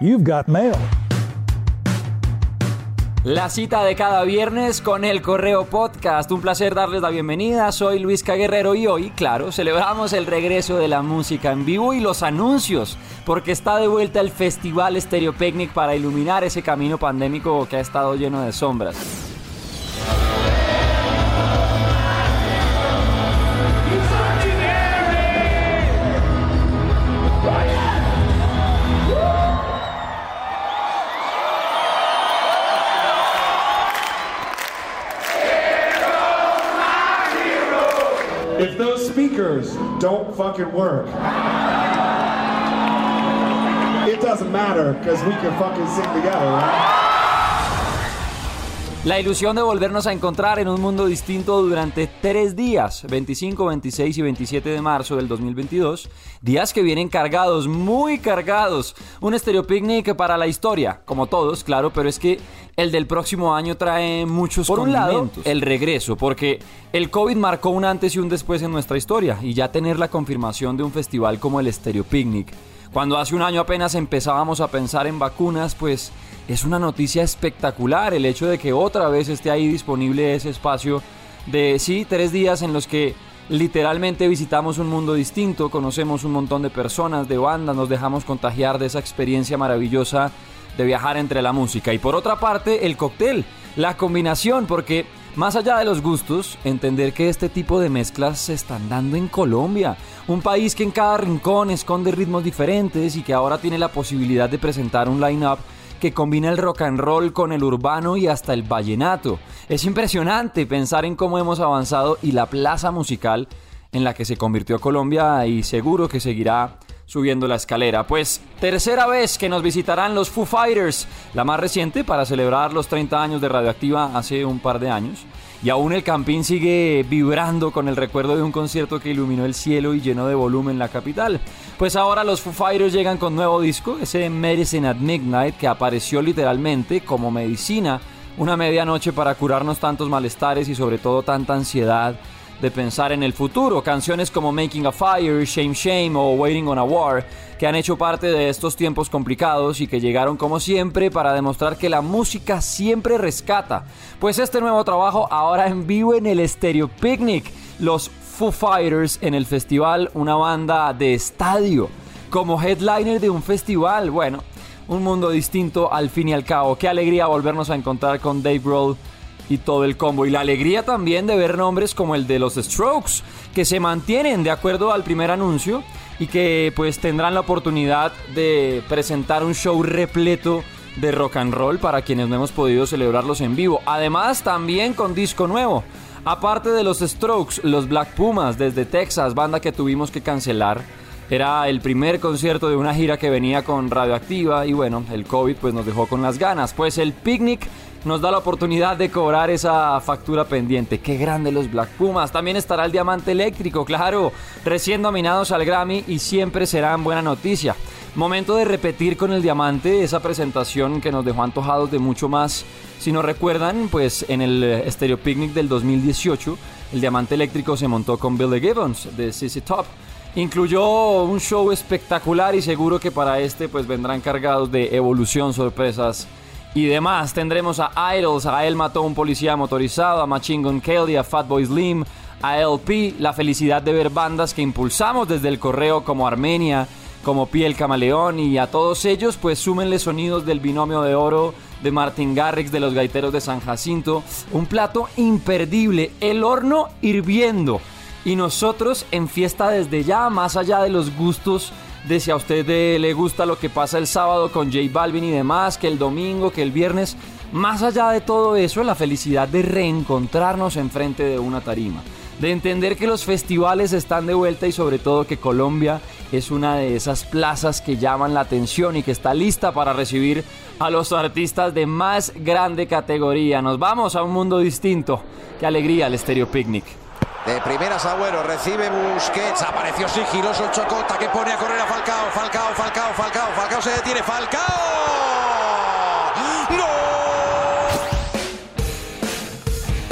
You've got mail. La cita de cada viernes con el Correo Podcast. Un placer darles la bienvenida. Soy Luis Guerrero y hoy, claro, celebramos el regreso de la música en vivo y los anuncios, porque está de vuelta el Festival Stereo Picnic para iluminar ese camino pandémico que ha estado lleno de sombras. If those speakers don't fucking work, it doesn't matter because we can fucking sing together, right? La ilusión de volvernos a encontrar en un mundo distinto durante tres días, 25, 26 y 27 de marzo del 2022, días que vienen cargados, muy cargados. Un Stereo Picnic para la historia, como todos, claro, pero es que el del próximo año trae muchos Por un lado, el regreso, porque el COVID marcó un antes y un después en nuestra historia, y ya tener la confirmación de un festival como el Stereo Picnic, cuando hace un año apenas empezábamos a pensar en vacunas, pues es una noticia espectacular el hecho de que otra vez esté ahí disponible ese espacio de, sí, tres días en los que literalmente visitamos un mundo distinto, conocemos un montón de personas, de bandas, nos dejamos contagiar de esa experiencia maravillosa de viajar entre la música. Y por otra parte, el cóctel, la combinación, porque más allá de los gustos, entender que este tipo de mezclas se están dando en Colombia, un país que en cada rincón esconde ritmos diferentes y que ahora tiene la posibilidad de presentar un line-up que combina el rock and roll con el urbano y hasta el vallenato. Es impresionante pensar en cómo hemos avanzado y la plaza musical en la que se convirtió Colombia y seguro que seguirá subiendo la escalera. Pues tercera vez que nos visitarán los Foo Fighters, la más reciente para celebrar los 30 años de Radioactiva hace un par de años. Y aún el Campín sigue vibrando con el recuerdo de un concierto que iluminó el cielo y llenó de volumen la capital. Pues ahora los Foo Fighters llegan con nuevo disco, ese Medicine at Midnight, que apareció literalmente como medicina, una medianoche para curarnos tantos malestares y sobre todo tanta ansiedad de pensar en el futuro. Canciones como Making a Fire, Shame Shame o Waiting on a War, que han hecho parte de estos tiempos complicados y que llegaron como siempre para demostrar que la música siempre rescata. Pues este nuevo trabajo ahora en vivo en el Stereo Picnic, los Foo Fighters en el festival, una banda de estadio, como headliner de un festival. Bueno, un mundo distinto al fin y al cabo. Qué alegría volvernos a encontrar con Dave Grohl y todo el combo. Y la alegría también de ver nombres como el de los Strokes, que se mantienen de acuerdo al primer anuncio y que pues tendrán la oportunidad de presentar un show repleto de rock and roll para quienes no hemos podido celebrarlos en vivo. Además también con disco nuevo. Aparte de los Strokes, los Black Pumas desde Texas, banda que tuvimos que cancelar. Era el primer concierto de una gira que venía con Radioactiva y bueno, el COVID pues nos dejó con las ganas. Pues el picnic nos da la oportunidad de cobrar esa factura pendiente. Qué grande los Black Pumas. También estará el Diamante Eléctrico, claro, recién nominados al Grammy y siempre serán buena noticia. Momento de repetir con el Diamante esa presentación que nos dejó antojados de mucho más. Si no recuerdan, pues en el Stereo Picnic del 2018, el Diamante Eléctrico se montó con Billy Gibbons de CC Top. Incluyó un show espectacular y seguro que para este pues vendrán cargados de evolución, sorpresas y demás. Tendremos a Idols, a Él mató a un policía motorizado, a Machine Gun Kelly, a Fatboy Slim, a LP. La felicidad de ver bandas que impulsamos desde el correo como Armenia, como Piel Camaleón y a todos ellos pues súmenle sonidos del binomio de oro de Martin Garrix de los Gaiteros de San Jacinto. Un plato imperdible, el horno hirviendo. Y nosotros en fiesta desde ya, más allá de los gustos de si a usted eh, le gusta lo que pasa el sábado con J Balvin y demás, que el domingo, que el viernes. Más allá de todo eso, la felicidad de reencontrarnos enfrente de una tarima. De entender que los festivales están de vuelta y sobre todo que Colombia es una de esas plazas que llaman la atención y que está lista para recibir a los artistas de más grande categoría. Nos vamos a un mundo distinto. Qué alegría el Stereo Picnic. De primeras Agüero, recibe Busquets, apareció sigiloso Chocota que pone a correr a Falcao, Falcao, Falcao, Falcao, Falcao se detiene, Falcao.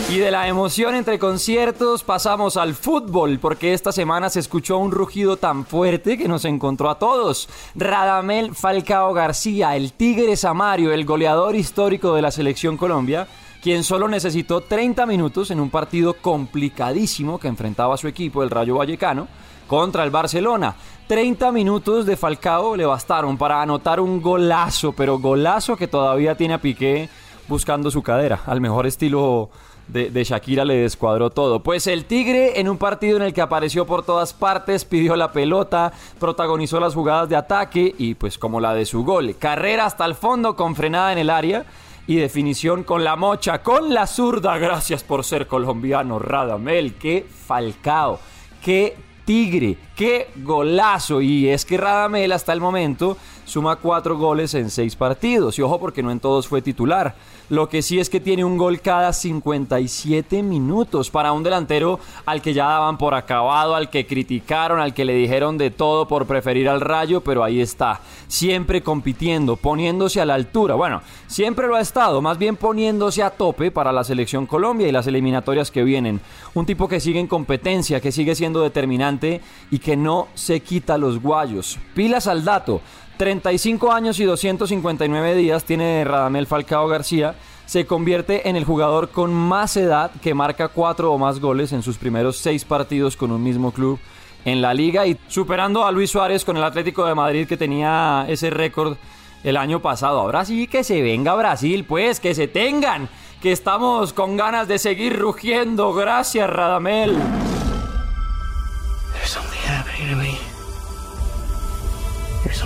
Y de la emoción entre conciertos pasamos al fútbol, porque esta semana se escuchó un rugido tan fuerte que nos encontró a todos. Radamel Falcao García, el Tigre Samario, el goleador histórico de la selección Colombia, quien solo necesitó 30 minutos en un partido complicadísimo que enfrentaba a su equipo, el Rayo Vallecano, contra el Barcelona. 30 minutos de Falcao le bastaron para anotar un golazo, pero golazo que todavía tiene a Piqué buscando su cadera, al mejor estilo de, Shakira le descuadró todo. Pues el Tigre en un partido en el que apareció por todas partes, pidió la pelota, protagonizó las jugadas de ataque y pues como la de su gol. Carrera hasta el fondo con frenada en el área y definición con la mocha, con la zurda. Gracias por ser colombiano, Radamel. Qué falcao, qué tigre, qué golazo. Y es que Radamel hasta el momento suma cuatro goles en seis partidos. Y ojo porque no en todos fue titular. Lo que sí es que tiene un gol cada 57 minutos para un delantero al que ya daban por acabado, al que criticaron, al que le dijeron de todo por preferir al Rayo, pero ahí está, siempre compitiendo, poniéndose a la altura. Bueno, siempre lo ha estado, más bien poniéndose a tope para la selección Colombia y las eliminatorias que vienen. Un tipo que sigue en competencia, que sigue siendo determinante y que no se quita los guayos. Pilas al dato. 35 años y 259 días tiene Radamel Falcao García. Se convierte en el jugador con más edad que marca cuatro o más goles en sus primeros seis partidos con un mismo club en la liga y superando a Luis Suárez con el Atlético de Madrid que tenía ese récord el año pasado. Ahora sí que se venga Brasil, pues, que se tengan, que estamos con ganas de seguir rugiendo. Gracias, Radamel.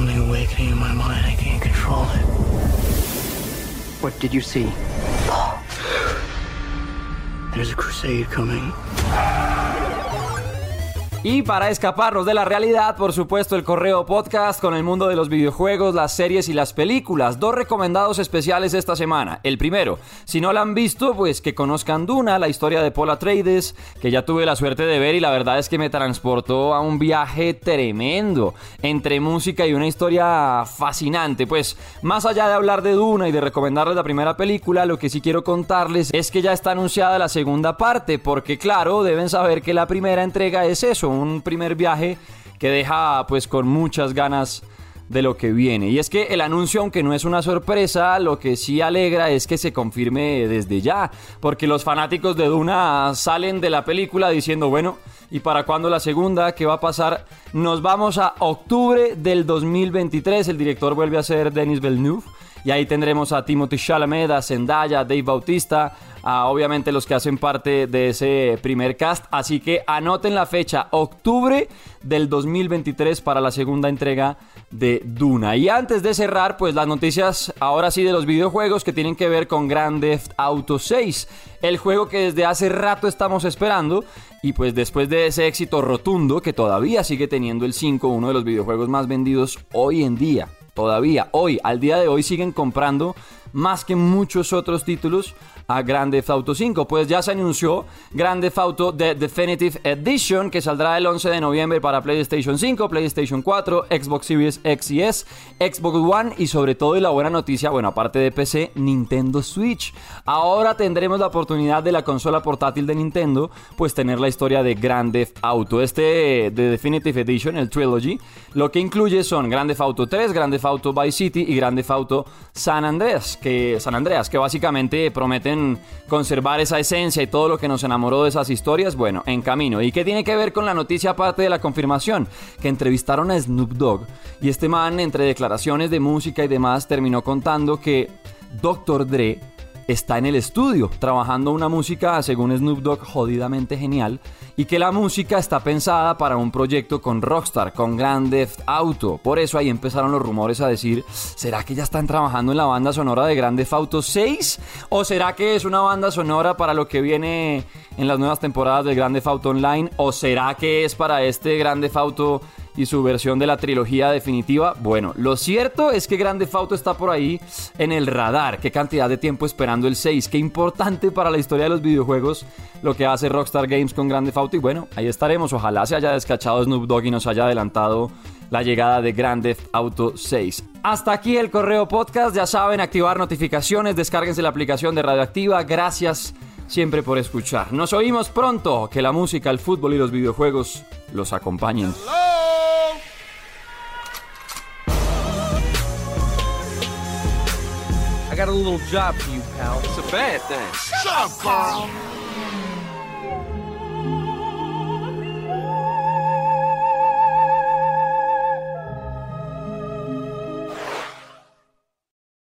Something awakening in my mind. I can't control it. What did you see? There's a crusade coming. Y para escaparnos de la realidad, por supuesto, el correo podcast con el mundo de los videojuegos, las series y las películas. Dos recomendados especiales esta semana. El primero, si no la han visto, pues que conozcan Duna, la historia de Paul Atreides, que ya tuve la suerte de ver y la verdad es que me transportó a un viaje tremendo entre música y una historia fascinante. Pues más allá de hablar de Duna y de recomendarles la primera película, lo que sí quiero contarles es que ya está anunciada la segunda parte, porque claro, deben saber que la primera entrega es eso un primer viaje que deja pues con muchas ganas de lo que viene. Y es que el anuncio, aunque no es una sorpresa, lo que sí alegra es que se confirme desde ya, porque los fanáticos de Duna salen de la película diciendo, bueno, ¿y para cuándo la segunda? ¿Qué va a pasar? Nos vamos a octubre del 2023, el director vuelve a ser Denis Villeneuve. Y ahí tendremos a Timothy Chalamet, a Zendaya, Dave Bautista, a obviamente los que hacen parte de ese primer cast. Así que anoten la fecha, octubre del 2023 para la segunda entrega de Duna. Y antes de cerrar, pues las noticias ahora sí de los videojuegos que tienen que ver con Grand Theft Auto 6. El juego que desde hace rato estamos esperando. Y pues después de ese éxito rotundo que todavía sigue teniendo el 5, uno de los videojuegos más vendidos hoy en día todavía. Hoy, al día de hoy, siguen comprando más que muchos otros títulos a Grand Theft Auto 5. Pues ya se anunció Grand Theft Auto The Definitive Edition que saldrá el 11 de noviembre para PlayStation 5, PlayStation 4, Xbox Series X y S, Xbox One y sobre todo y la buena noticia, bueno, aparte de PC, Nintendo Switch. Ahora tendremos la oportunidad de la consola portátil de Nintendo, pues tener la historia de Grand Theft Auto. Este The Definitive Edition, el Trilogy, lo que incluye son Grand Theft Auto 3, Grand Theft Auto Vice City y Grand Theft Auto San Andreas, que San Andreas, que básicamente prometen conservar esa esencia y todo lo que nos enamoró de esas historias, bueno, en camino. ¿Y qué tiene que ver con la noticia aparte de la confirmación? Que entrevistaron a Snoop Dogg y este man entre declaraciones de música y demás terminó contando que Dr. Dre está en el estudio trabajando una música, según Snoop Dogg, jodidamente genial y que la música está pensada para un proyecto con Rockstar, con Grand Theft Auto. Por eso ahí empezaron los rumores a decir, ¿será que ya están trabajando en la banda sonora de Grand Theft Auto 6? ¿O será que es una banda sonora para lo que viene en las nuevas temporadas de Grand Theft Auto Online? ¿O será que es para este Grand Theft Auto y su versión de la trilogía definitiva. Bueno, lo cierto es que Grande Auto está por ahí en el radar. Qué cantidad de tiempo esperando el 6. Qué importante para la historia de los videojuegos lo que hace Rockstar Games con Grande Auto. Y bueno, ahí estaremos. Ojalá se haya descachado Snoop Dogg y nos haya adelantado la llegada de Grande Auto 6. Hasta aquí el correo podcast. Ya saben, activar notificaciones. Descárguense la aplicación de Radioactiva. Gracias siempre por escuchar. Nos oímos pronto. Que la música, el fútbol y los videojuegos los acompañen. Got a little job for you, pal. It's a bad thing. Shut up, Carl.